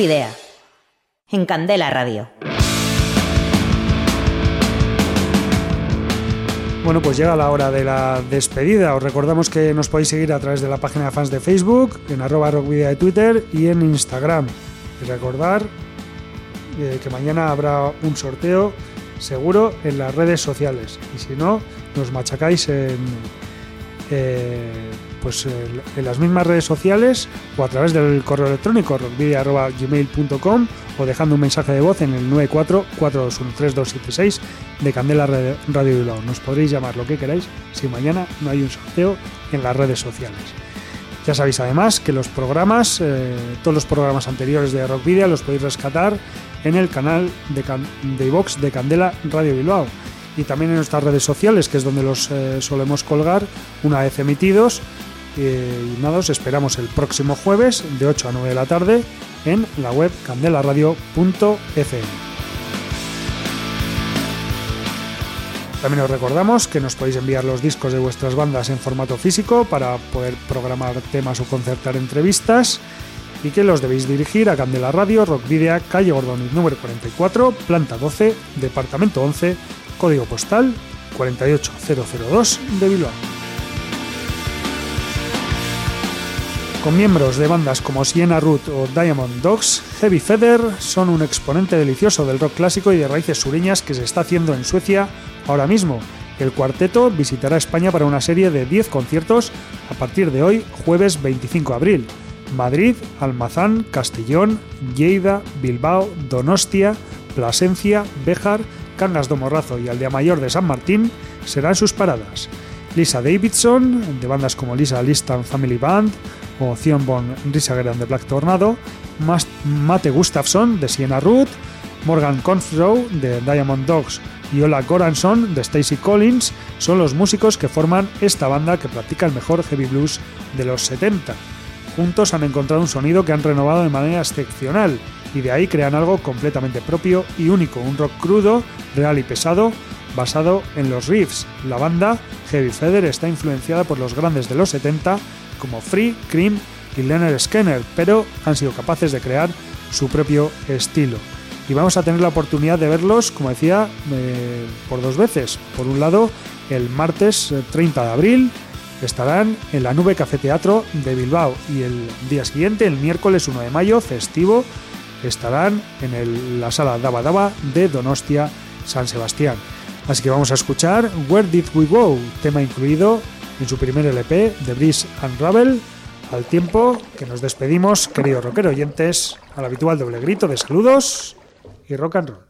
Video. En Candela Radio. Bueno, pues llega la hora de la despedida. Os recordamos que nos podéis seguir a través de la página de fans de Facebook, en arroba rockvidia de Twitter y en Instagram. Y recordar eh, que mañana habrá un sorteo seguro en las redes sociales. Y si no, nos machacáis en, eh, pues en, en las mismas redes sociales o a través del correo electrónico rockvidia.gmail.com o dejando un mensaje de voz en el 944213276 de Candela Radio Bilbao. Nos podréis llamar lo que queráis si mañana no hay un sorteo en las redes sociales. Ya sabéis además que los programas, eh, todos los programas anteriores de Rockvidia los podéis rescatar en el canal de, Can- de Candela Radio Bilbao y también en nuestras redes sociales, que es donde los eh, solemos colgar una vez emitidos. Eh, y nada, os esperamos el próximo jueves de 8 a 9 de la tarde en la web candelaradio.fm. También os recordamos que nos podéis enviar los discos de vuestras bandas en formato físico para poder programar temas o concertar entrevistas y que los debéis dirigir a Candela Radio, Rockvidia, calle Gordoniz número 44, planta 12, departamento 11, código postal 48002 de Bilbao. Con miembros de bandas como Siena Root o Diamond Dogs, Heavy Feather son un exponente delicioso del rock clásico y de raíces sureñas que se está haciendo en Suecia ahora mismo. El cuarteto visitará España para una serie de 10 conciertos a partir de hoy, jueves 25 de abril. Madrid, Almazán, Castellón, Lleida, Bilbao, Donostia, Plasencia, Béjar, Cangas do Morrazo y Aldea Mayor de San Martín serán sus paradas. Lisa Davidson, de bandas como Lisa Listan Family Band o Theon Von de Black Tornado, Mate Gustafsson de Siena Root, Morgan Confrow de Diamond Dogs y Ola Goranson de Stacy Collins son los músicos que forman esta banda que practica el mejor heavy blues de los 70. Juntos han encontrado un sonido que han renovado de manera excepcional y de ahí crean algo completamente propio y único, un rock crudo, real y pesado, basado en los riffs. La banda Heavy Feather está influenciada por los grandes de los 70 como Free, Cream y Leonard Skinner, pero han sido capaces de crear su propio estilo. Y vamos a tener la oportunidad de verlos, como decía, eh, por dos veces. Por un lado, el martes eh, 30 de abril estarán en la Nube Café Teatro de Bilbao y el día siguiente, el miércoles 1 de mayo, festivo, estarán en la sala Daba Daba de Donostia, San Sebastián. Así que vamos a escuchar Where Did We Go, tema incluido en su primer LP, The Breeze and Ravel, al tiempo que nos despedimos, queridos rockero oyentes, al habitual doble grito de saludos y rock and roll.